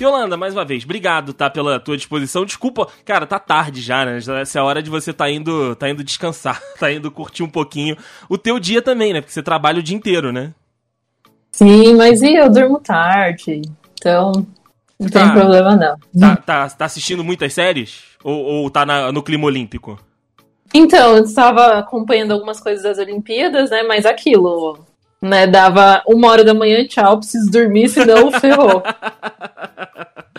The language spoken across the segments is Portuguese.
Yolanda, mais uma vez, obrigado, tá, pela tua disposição. Desculpa, cara, tá tarde já, né? Essa é a hora de você tá indo, tá indo descansar, tá indo curtir um pouquinho o teu dia também, né? Porque você trabalha o dia inteiro, né? Sim, mas e eu durmo tarde, então não tá, tem problema não. Tá, tá, tá assistindo muitas séries? Ou, ou tá na, no clima olímpico? Então, eu estava acompanhando algumas coisas das Olimpíadas, né? Mas aquilo, né? Dava uma hora da manhã, tchau, preciso dormir, senão ferrou.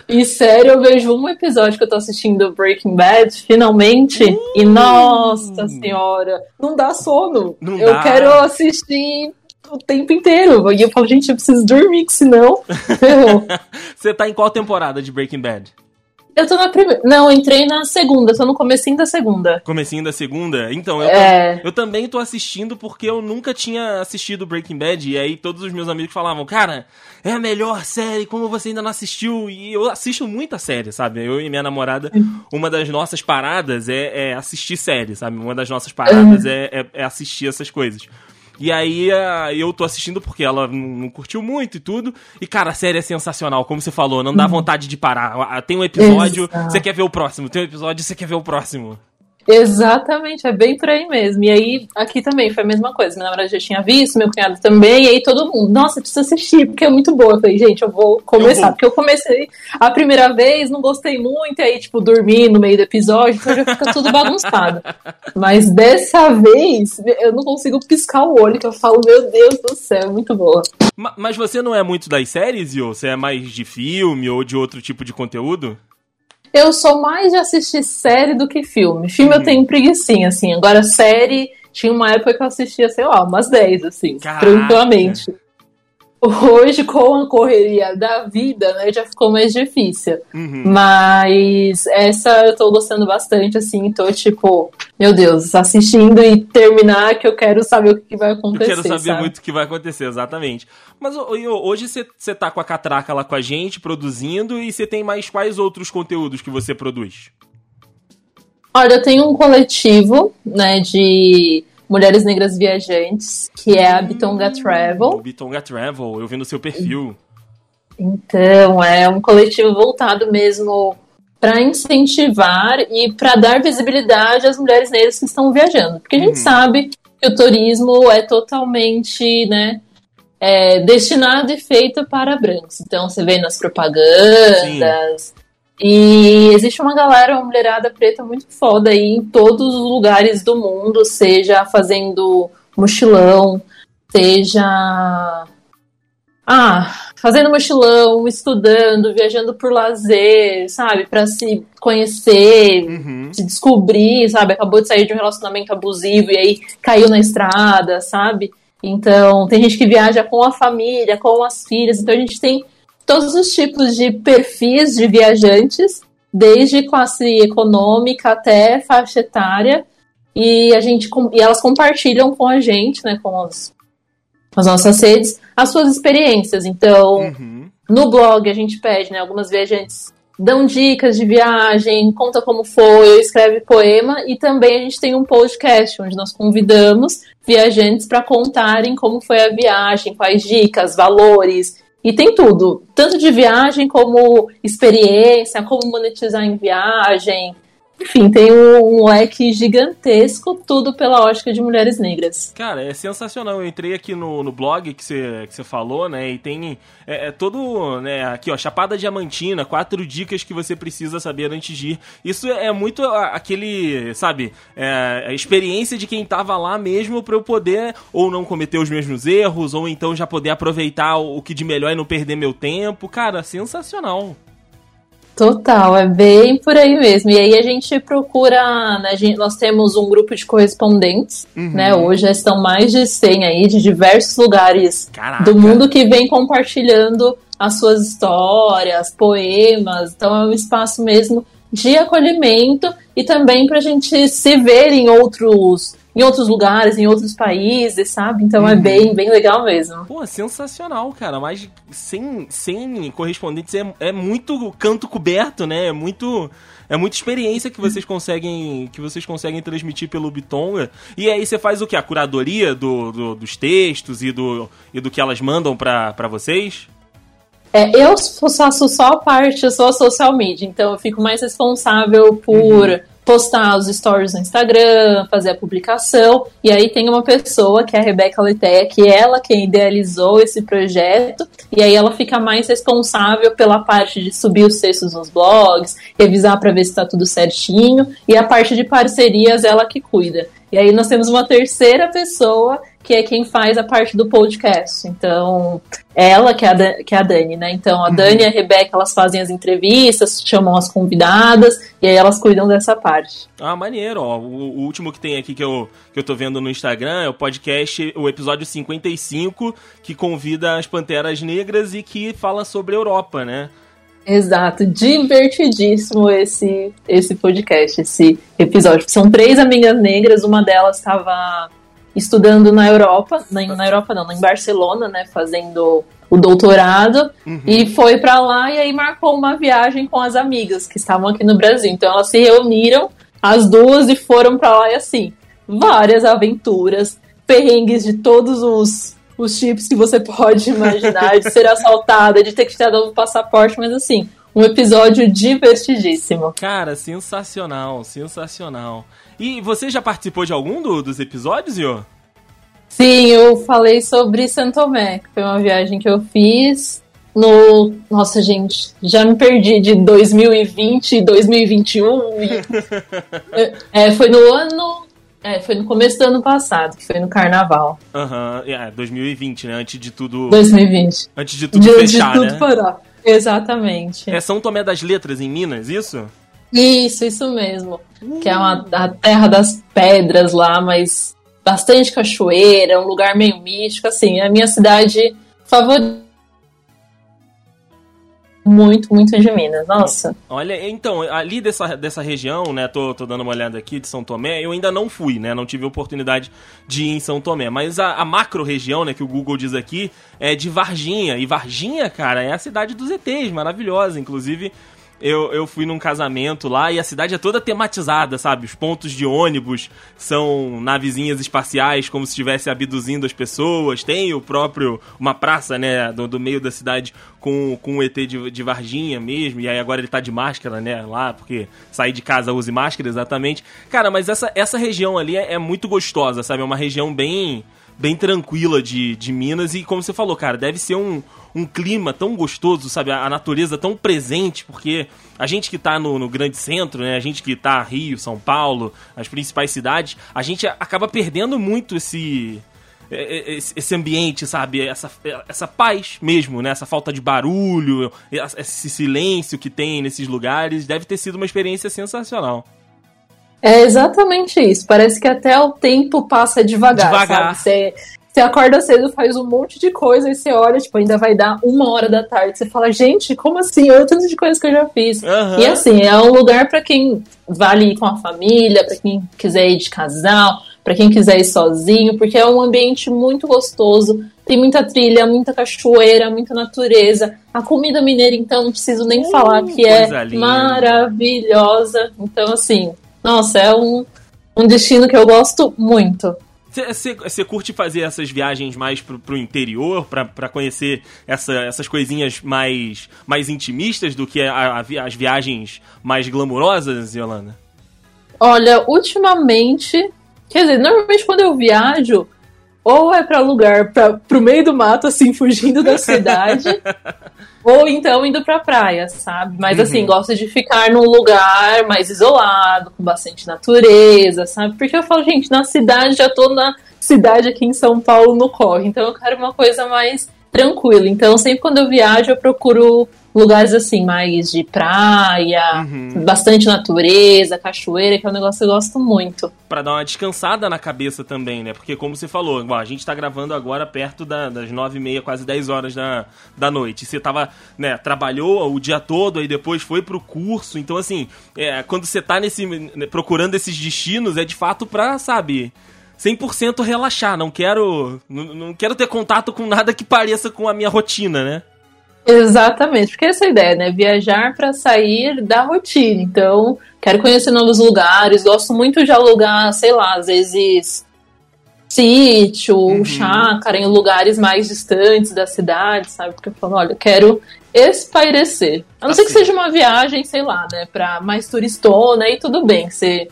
E sério, eu vejo um episódio que eu tô assistindo Breaking Bad, finalmente, uh! e nossa senhora, não dá sono. Não eu dá. quero assistir o tempo inteiro. E eu falo, gente, eu preciso dormir, que senão. Você tá em qual temporada de Breaking Bad? Eu tô na primeira. Não, entrei na segunda, tô no comecinho da segunda. Comecinho da segunda? Então, eu, é... eu também tô assistindo porque eu nunca tinha assistido Breaking Bad. E aí todos os meus amigos falavam, cara, é a melhor série, como você ainda não assistiu? E eu assisto muita série, sabe? Eu e minha namorada, uma das nossas paradas é, é assistir série, sabe? Uma das nossas paradas é, é, é assistir essas coisas. E aí eu tô assistindo porque ela não curtiu muito e tudo. E, cara, a série é sensacional, como você falou, não dá uhum. vontade de parar. Tem um episódio, Exato. você quer ver o próximo. Tem um episódio, você quer ver o próximo. Exatamente, é bem por aí mesmo. E aí, aqui também foi a mesma coisa. Minha namorada já tinha visto, meu cunhado também, e aí todo mundo, nossa, precisa assistir, porque é muito boa. Eu falei, gente, eu vou começar, vou. porque eu comecei a primeira vez, não gostei muito, e aí, tipo, dormi no meio do episódio, então já fica tudo bagunçado. Mas dessa vez, eu não consigo piscar o olho, que eu falo, meu Deus do céu, é muito boa. Mas você não é muito das séries, Yo? Você é mais de filme ou de outro tipo de conteúdo? Eu sou mais de assistir série do que filme. Filme uhum. eu tenho preguiçinha, assim. Agora, série, tinha uma época que eu assistia, sei lá, umas 10, assim, Caraca. tranquilamente. Hoje, com a correria da vida, né, já ficou mais difícil. Uhum. Mas essa eu tô gostando bastante, assim, tô tipo, meu Deus, assistindo e terminar que eu quero saber o que vai acontecer. Eu quero saber sabe? muito o que vai acontecer, exatamente. Mas hoje você tá com a Catraca lá com a gente, produzindo, e você tem mais quais outros conteúdos que você produz? Olha, eu tenho um coletivo, né, de Mulheres Negras Viajantes, que é a Bitonga Travel. Bitonga Travel, eu vi no seu perfil. Então, é um coletivo voltado mesmo para incentivar e para dar visibilidade às mulheres negras que estão viajando. Porque a gente uhum. sabe que o turismo é totalmente, né, é, destinado e feito para brancos. Então, você vê nas propagandas, Sim. E existe uma galera, uma mulherada preta muito foda aí em todos os lugares do mundo, seja fazendo mochilão, seja. Ah, fazendo mochilão, estudando, viajando por lazer, sabe? para se conhecer, uhum. se descobrir, sabe? Acabou de sair de um relacionamento abusivo e aí caiu na estrada, sabe? Então, tem gente que viaja com a família, com as filhas, então a gente tem todos os tipos de perfis de viajantes, desde classe econômica até faixa etária, e a gente e elas compartilham com a gente, né, com as, as nossas redes, as suas experiências. Então, uhum. no blog a gente pede, né, algumas viajantes dão dicas de viagem, conta como foi, escreve poema e também a gente tem um podcast onde nós convidamos viajantes para contarem como foi a viagem, quais dicas, valores, e tem tudo, tanto de viagem como experiência, como monetizar em viagem. Enfim, tem um, um leque gigantesco, tudo pela ótica de mulheres negras. Cara, é sensacional. Eu entrei aqui no, no blog que você que falou, né? E tem é, é, todo, né? Aqui, ó, Chapada Diamantina, quatro dicas que você precisa saber antes de ir. Isso é muito aquele, sabe, é, a experiência de quem tava lá mesmo para eu poder ou não cometer os mesmos erros, ou então já poder aproveitar o que de melhor e não perder meu tempo. Cara, sensacional. Total, é bem por aí mesmo. E aí a gente procura, né, nós temos um grupo de correspondentes, uhum. né? Hoje já estão mais de 100 aí, de diversos lugares Caraca. do mundo que vem compartilhando as suas histórias, poemas. Então é um espaço mesmo de acolhimento e também para a gente se ver em outros em outros lugares, em outros países, sabe? Então é uhum. é bem, bem legal mesmo. Pô, sensacional, cara. Mas sem, sem correspondentes é, é muito canto coberto, né? É muito é muita experiência que vocês conseguem que vocês conseguem transmitir pelo Bitonga. E aí você faz o que? A curadoria do, do, dos textos e do, e do que elas mandam para vocês? É, eu faço só a parte, eu sou a social media, então eu fico mais responsável por uhum. Postar os stories no Instagram, fazer a publicação, e aí tem uma pessoa, que é a Rebeca Leteia, que é ela quem idealizou esse projeto, e aí ela fica mais responsável pela parte de subir os textos nos blogs, revisar para ver se está tudo certinho, e a parte de parcerias ela que cuida. E aí nós temos uma terceira pessoa que é quem faz a parte do podcast. Então, ela, que é a, que é a Dani, né? Então, a uhum. Dani e a Rebeca, elas fazem as entrevistas, chamam as convidadas, e aí elas cuidam dessa parte. Ah, maneiro, ó. O, o, último que tem aqui que eu, que eu tô vendo no Instagram é o podcast, o episódio 55, que convida as Panteras Negras e que fala sobre a Europa, né? Exato, divertidíssimo esse, esse podcast, esse episódio. São três amigas negras, uma delas estava estudando na Europa, na, na Europa não, em Barcelona, né, fazendo o doutorado uhum. e foi para lá e aí marcou uma viagem com as amigas que estavam aqui no Brasil. Então elas se reuniram as duas e foram para lá e assim, várias aventuras, perrengues de todos os os chips que você pode imaginar, de ser assaltada, de ter que tirar o passaporte, mas assim, um episódio divertidíssimo. Cara, sensacional, sensacional. E você já participou de algum do, dos episódios, Iô? Sim, eu falei sobre Santomé, que foi uma viagem que eu fiz no. Nossa, gente, já me perdi de 2020 e 2021. é, foi no ano. É, foi no começo do ano passado, que foi no carnaval. Aham, uhum, é, 2020, né? Antes de tudo. 2020. Antes de tudo de, fechar, de tudo né? Parar. Exatamente. É São Tomé das Letras, em Minas, isso? Isso, isso mesmo. Uh. Que é uma, a terra das pedras lá, mas bastante cachoeira, um lugar meio místico, assim, é a minha cidade favorita. Muito, muito de Minas, nossa. Olha, então, ali dessa, dessa região, né, tô, tô dando uma olhada aqui de São Tomé, eu ainda não fui, né, não tive oportunidade de ir em São Tomé, mas a, a macro região, né, que o Google diz aqui, é de Varginha, e Varginha, cara, é a cidade dos ETs, maravilhosa, inclusive eu, eu fui num casamento lá e a cidade é toda tematizada, sabe? Os pontos de ônibus são navezinhas espaciais, como se estivesse abduzindo as pessoas. Tem o próprio, uma praça, né, do, do meio da cidade com, com o ET de, de Varginha mesmo. E aí agora ele tá de máscara, né, lá, porque sair de casa use máscara, exatamente. Cara, mas essa, essa região ali é, é muito gostosa, sabe? É uma região bem bem tranquila de, de Minas e como você falou, cara, deve ser um, um clima tão gostoso, sabe? A, natureza tão presente, porque a gente que tá no, no, grande centro, né? A gente que tá Rio, São Paulo, as principais cidades, a gente acaba perdendo muito esse esse ambiente, sabe? Essa, essa paz mesmo, né? Essa falta de barulho, esse silêncio que tem nesses lugares. Deve ter sido uma experiência sensacional. É exatamente isso. Parece que até o tempo passa devagar. Devagar. Sabe? Você, você acorda cedo, faz um monte de coisa e você olha, tipo, ainda vai dar uma hora da tarde. Você fala, gente, como assim? Olha o tanto de coisas que eu já fiz. Uhum. E assim, é um lugar para quem vale ir com a família, para quem quiser ir de casal, para quem quiser ir sozinho, porque é um ambiente muito gostoso. Tem muita trilha, muita cachoeira, muita natureza. A comida mineira, então, não preciso nem uh, falar que é linda. maravilhosa. Então, assim, nossa, é um, um destino que eu gosto muito. Você curte fazer essas viagens mais pro, pro interior, para conhecer essa, essas coisinhas mais, mais intimistas do que a, a, as viagens mais glamurosas, Yolanda? Olha, ultimamente. Quer dizer, normalmente quando eu viajo, ou é para lugar pra, pro meio do mato, assim, fugindo da cidade, ou então indo pra praia, sabe? Mas assim, uhum. gosto de ficar num lugar mais isolado, com bastante natureza, sabe? Porque eu falo, gente, na cidade, já tô na cidade aqui em São Paulo no corre, então eu quero uma coisa mais tranquila. Então, sempre quando eu viajo, eu procuro lugares assim, mais de praia, uhum. bastante natureza, cachoeira, que é um negócio que eu gosto muito. Para dar uma descansada na cabeça também, né? Porque como você falou, a gente tá gravando agora perto da, das nove e meia, quase dez horas da, da noite. Você tava, né, trabalhou o dia todo, aí depois foi pro curso. Então, assim, é, quando você tá nesse, né, procurando esses destinos, é de fato pra, sabe... 100% relaxar, não quero não, não quero ter contato com nada que pareça com a minha rotina, né? Exatamente, porque essa é a ideia, né? Viajar para sair da rotina. Então, quero conhecer novos lugares, gosto muito de alugar, sei lá, às vezes sítio, uhum. chácara, em lugares mais distantes da cidade, sabe? Porque eu falo, olha, eu quero espairecer. A não tá ser que seja uma viagem, sei lá, né, pra mais turistona e tudo bem, você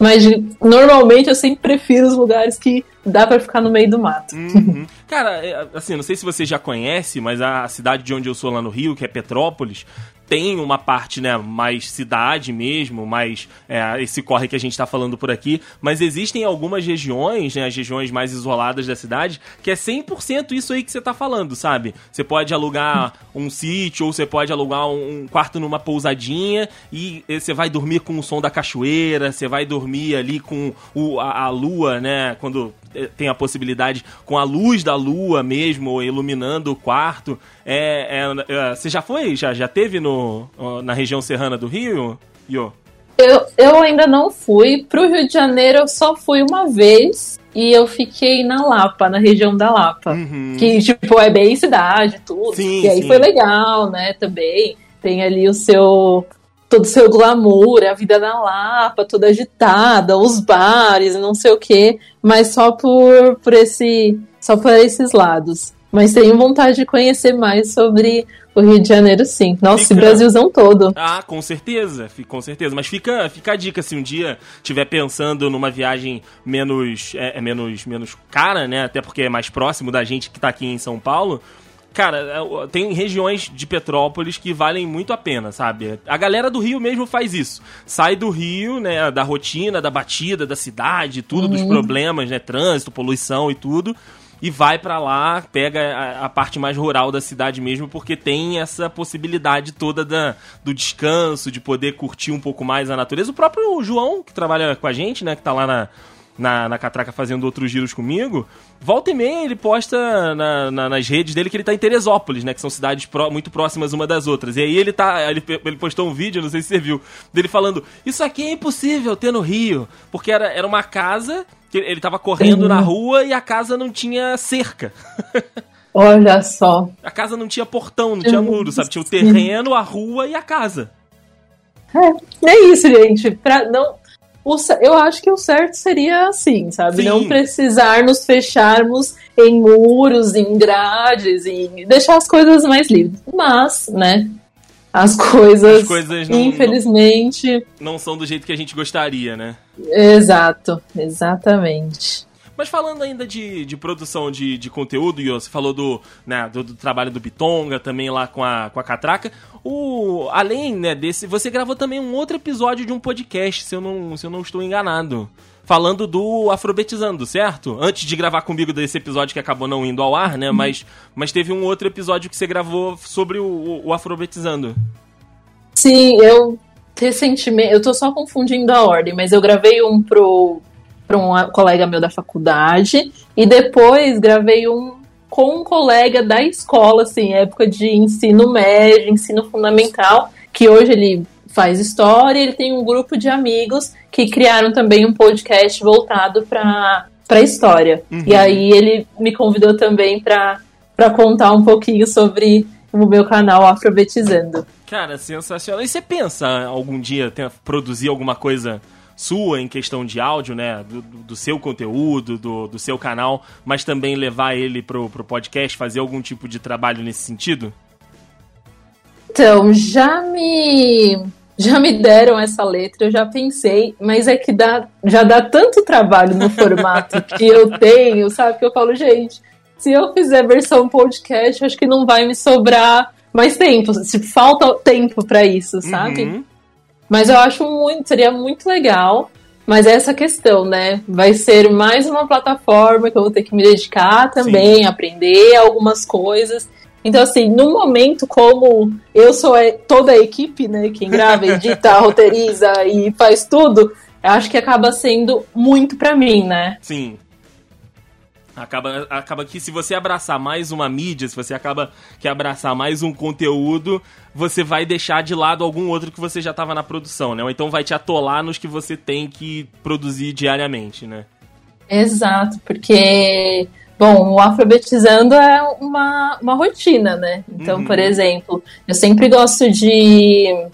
mas normalmente eu sempre prefiro os lugares que dá para ficar no meio do mato. Uhum. Cara, é, assim, não sei se você já conhece, mas a cidade de onde eu sou lá no Rio, que é Petrópolis, tem uma parte, né, mais cidade mesmo, mais é, esse corre que a gente está falando por aqui, mas existem algumas regiões, né, as regiões mais isoladas da cidade, que é 100% isso aí que você está falando, sabe? Você pode alugar um sítio ou você pode alugar um quarto numa pousadinha e você vai dormir com o som da cachoeira, você vai dormir ali com o, a, a lua, né, quando é, tem a possibilidade com a luz da lua mesmo iluminando o quarto. É, é, é, você já foi? Já, já teve no, na região serrana do Rio, Yo? Eu, eu ainda não fui. Pro Rio de Janeiro eu só fui uma vez e eu fiquei na Lapa, na região da Lapa. Uhum. Que, tipo, é bem cidade, tudo. Sim, e aí sim. foi legal, né, também. Tem ali o seu todo o seu glamour, a vida na Lapa, toda agitada, os bares, não sei o quê, mas só por, por esse só por esses lados. Mas tenho vontade de conhecer mais sobre o Rio de Janeiro, sim. Nossa, fica... Brasilzão todo. Ah, com certeza, com certeza. Mas fica, fica a dica, se um dia estiver pensando numa viagem menos, é, é, menos, menos cara, né? Até porque é mais próximo da gente que tá aqui em São Paulo. Cara, é, tem regiões de Petrópolis que valem muito a pena, sabe? A galera do Rio mesmo faz isso. Sai do Rio, né, da rotina, da batida, da cidade, tudo, uhum. dos problemas, né, trânsito, poluição e tudo, e vai para lá, pega a, a, parte mais rural da cidade mesmo, porque tem essa possibilidade toda da, do descanso, de poder curtir um pouco mais a natureza. O próprio João, que trabalha com a gente, né, que tá lá na na, na Catraca fazendo outros giros comigo, volta e meia ele posta na, na, nas redes dele que ele tá em Teresópolis, né? Que são cidades muito próximas uma das outras. E aí ele tá. Ele, ele postou um vídeo, não sei se você viu, dele falando: Isso aqui é impossível ter no Rio. Porque era, era uma casa que ele tava correndo uhum. na rua e a casa não tinha cerca. Olha só. A casa não tinha portão, não tinha muro, sabe? Tinha o terreno, a rua e a casa. É, é isso, gente. Pra não, o, eu acho que o certo seria assim, sabe? Sim. Não precisar nos fecharmos em muros, em grades, e deixar as coisas mais livres. Mas, né? As coisas, as coisas não, infelizmente. Não, não são do jeito que a gente gostaria, né? Exato, exatamente. Mas falando ainda de, de produção de, de conteúdo, Yo, você falou do, né, do, do, trabalho do Bitonga, também lá com a, com a Catraca. O, além né, desse, você gravou também um outro episódio de um podcast, se eu não, se eu não estou enganado. Falando do Afrobetizando, certo? Antes de gravar comigo desse episódio que acabou não indo ao ar, né? Uhum. Mas, mas teve um outro episódio que você gravou sobre o, o, Afrobetizando. Sim, eu recentemente. Eu tô só confundindo a ordem, mas eu gravei um pro para um colega meu da faculdade e depois gravei um com um colega da escola, assim, época de ensino médio, ensino fundamental, que hoje ele faz história, ele tem um grupo de amigos que criaram também um podcast voltado para para história. Uhum. E aí ele me convidou também para para contar um pouquinho sobre o meu canal Afrobetizando. Cara, sensacional. E você pensa algum dia ter, produzir alguma coisa sua em questão de áudio, né? Do, do seu conteúdo, do, do, seu canal, mas também levar ele pro, pro podcast, fazer algum tipo de trabalho nesse sentido? Então, já me. Já me deram essa letra, eu já pensei, mas é que dá, já dá tanto trabalho no formato que eu tenho, sabe? Que eu falo, gente, se eu fizer versão podcast, acho que não vai me sobrar mais tempo. Tipo, falta tempo para isso, sabe? Uhum. Mas eu acho muito, seria muito legal. Mas é essa questão, né? Vai ser mais uma plataforma que eu vou ter que me dedicar também, Sim. aprender algumas coisas. Então, assim, no momento, como eu sou toda a equipe, né? Quem grava, edita, roteiriza e faz tudo, eu acho que acaba sendo muito para mim, né? Sim. Acaba, acaba que se você abraçar mais uma mídia, se você acaba que abraçar mais um conteúdo, você vai deixar de lado algum outro que você já estava na produção, né? Ou então vai te atolar nos que você tem que produzir diariamente, né? Exato, porque, bom, o alfabetizando é uma, uma rotina, né? Então, uhum. por exemplo, eu sempre gosto de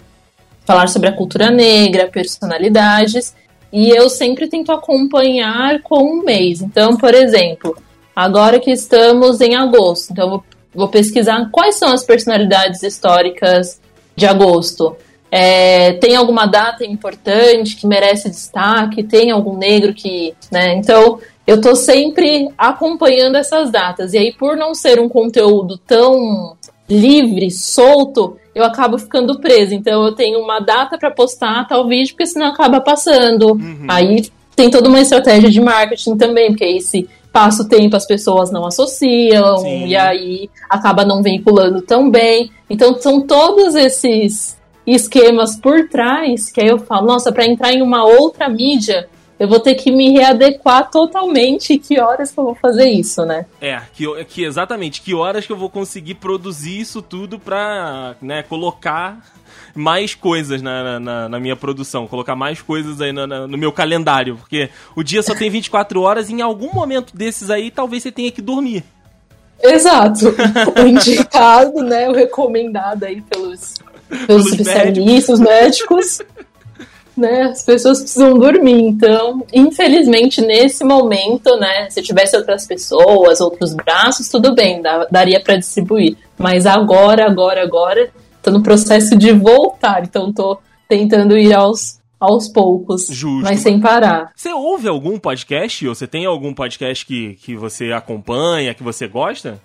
falar sobre a cultura negra, personalidades, e eu sempre tento acompanhar com um mês. Então, por exemplo, agora que estamos em agosto, então eu vou vou pesquisar quais são as personalidades históricas de agosto. É, tem alguma data importante que merece destaque? Tem algum negro que. Né? Então, eu tô sempre acompanhando essas datas. E aí, por não ser um conteúdo tão livre, solto, eu acabo ficando presa. Então, eu tenho uma data para postar tal vídeo, porque senão acaba passando. Uhum. Aí tem toda uma estratégia de marketing também, porque aí se passa o tempo as pessoas não associam, Sim. e aí acaba não veiculando tão bem. Então, são todos esses esquemas por trás, que aí eu falo, nossa, para entrar em uma outra mídia, eu vou ter que me readequar totalmente. Que horas que eu vou fazer isso, né? É, que, que exatamente, que horas que eu vou conseguir produzir isso tudo pra né, colocar mais coisas na, na, na, minha produção, colocar mais coisas aí no, no meu calendário, porque o dia só tem 24 horas e em algum momento desses aí talvez você tenha que dormir. Exato. O indicado, né? O recomendado aí pelos pelos especialistas médicos. Né, as pessoas precisam dormir. Então, infelizmente, nesse momento, né, se tivesse outras pessoas, outros braços, tudo bem, daria para distribuir. Mas agora, agora, agora, tô no processo de voltar. Então, tô tentando ir aos aos poucos, Justo. mas sem parar. Você ouve algum podcast? Ou você tem algum podcast que, que você acompanha, que você gosta?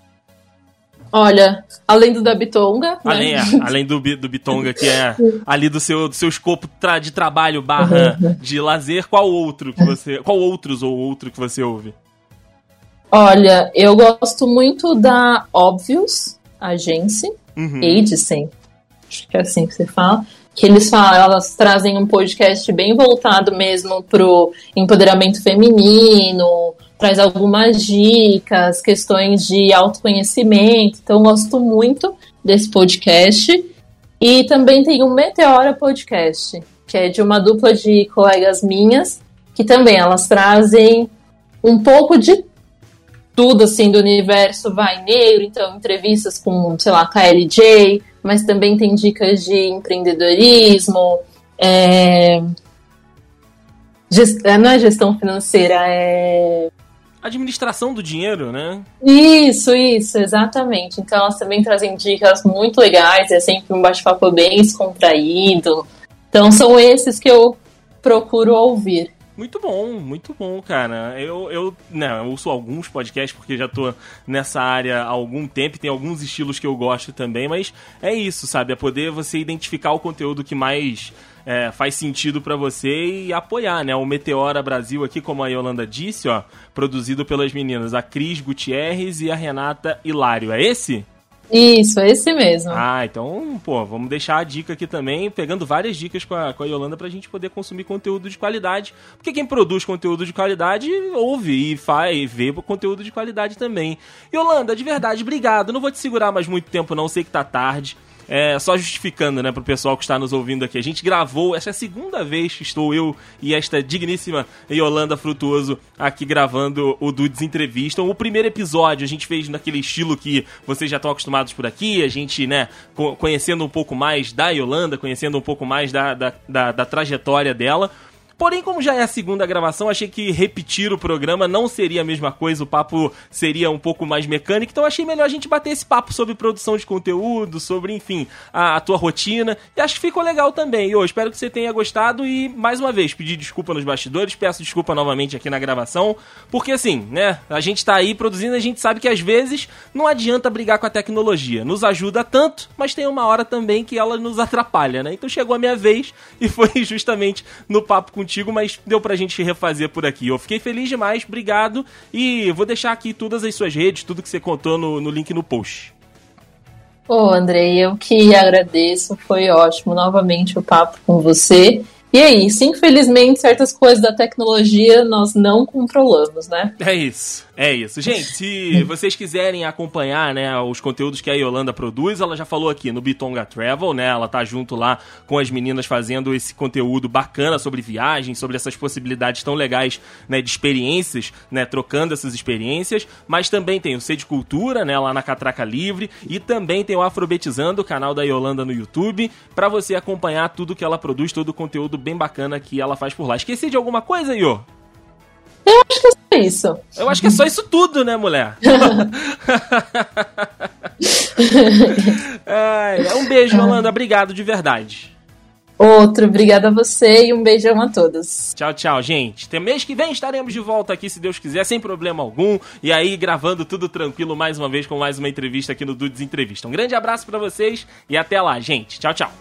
Olha, além do da Bitonga. Além, né? é, além do, do Bitonga, que é ali do seu, do seu escopo tra de trabalho barra uhum. de lazer, qual outro que você. Qual outros ou outro que você ouve? Olha, eu gosto muito da Obvious Agência, uhum. Agency, acho que é assim que você fala. Que eles falam, elas trazem um podcast bem voltado mesmo pro empoderamento feminino, traz algumas dicas, questões de autoconhecimento. Então, gosto muito desse podcast. E também tem o Meteora Podcast, que é de uma dupla de colegas minhas, que também elas trazem um pouco de tudo assim do universo vai negro, então entrevistas com, sei lá, KLJ, mas também tem dicas de empreendedorismo, é... Gest... não é gestão financeira, é administração do dinheiro, né? Isso, isso, exatamente. Então elas também trazem dicas muito legais, é sempre um bate-papo bem descontraído. Então são esses que eu procuro ouvir. Muito bom, muito bom, cara. Eu, eu, né, eu ouço alguns podcasts porque já tô nessa área há algum tempo, tem alguns estilos que eu gosto também, mas é isso, sabe? É poder você identificar o conteúdo que mais é, faz sentido para você e apoiar, né? O Meteora Brasil aqui, como a Yolanda disse, ó, produzido pelas meninas a Cris Gutierrez e a Renata Hilário. É esse? Isso, é esse mesmo. Ah, então, pô, vamos deixar a dica aqui também, pegando várias dicas com a, com a Yolanda pra gente poder consumir conteúdo de qualidade. Porque quem produz conteúdo de qualidade ouve e faz, e vê conteúdo de qualidade também. Yolanda, de verdade, obrigado. Não vou te segurar mais muito tempo, não, sei que tá tarde. É, só justificando, né, pro pessoal que está nos ouvindo aqui. A gente gravou, essa é a segunda vez que estou eu e esta digníssima Yolanda Frutuoso aqui gravando o Dudes Entrevista. O primeiro episódio a gente fez naquele estilo que vocês já estão acostumados por aqui, a gente, né, conhecendo um pouco mais da Yolanda, conhecendo um pouco mais da, da, da, da trajetória dela. Porém, como já é a segunda gravação, achei que repetir o programa não seria a mesma coisa, o papo seria um pouco mais mecânico, então achei melhor a gente bater esse papo sobre produção de conteúdo, sobre, enfim, a, a tua rotina, e acho que ficou legal também. E eu espero que você tenha gostado e, mais uma vez, pedir desculpa nos bastidores, peço desculpa novamente aqui na gravação, porque assim, né, a gente tá aí produzindo, a gente sabe que às vezes não adianta brigar com a tecnologia, nos ajuda tanto, mas tem uma hora também que ela nos atrapalha, né? Então chegou a minha vez e foi justamente no papo contigo contigo, mas deu pra gente refazer por aqui. Eu fiquei feliz demais, obrigado. E vou deixar aqui todas as suas redes, tudo que você contou no, no link no post. Ô, Andrei, eu que agradeço, foi ótimo novamente o papo com você. E é isso, infelizmente, certas coisas da tecnologia nós não controlamos, né? É isso. É isso. Gente, se vocês quiserem acompanhar, né, os conteúdos que a Yolanda produz, ela já falou aqui no Bitonga Travel, né? Ela tá junto lá com as meninas fazendo esse conteúdo bacana sobre viagens, sobre essas possibilidades tão legais, né, de experiências, né, trocando essas experiências, mas também tem o Sede Cultura, né, lá na Catraca Livre, e também tem o Afrobetizando, o canal da Yolanda no YouTube, para você acompanhar tudo que ela produz, todo o conteúdo bem bacana que ela faz por lá. Esqueci de alguma coisa, Iô? Eu acho que é isso. Eu acho que é só isso tudo, né, mulher? é, um beijo, Yolanda. Obrigado de verdade. Outro, obrigada a você e um beijão a todos. Tchau, tchau, gente. Tem mês que vem estaremos de volta aqui, se Deus quiser, sem problema algum. E aí, gravando tudo tranquilo mais uma vez com mais uma entrevista aqui no Dudes Entrevista. Um grande abraço para vocês e até lá, gente. Tchau, tchau.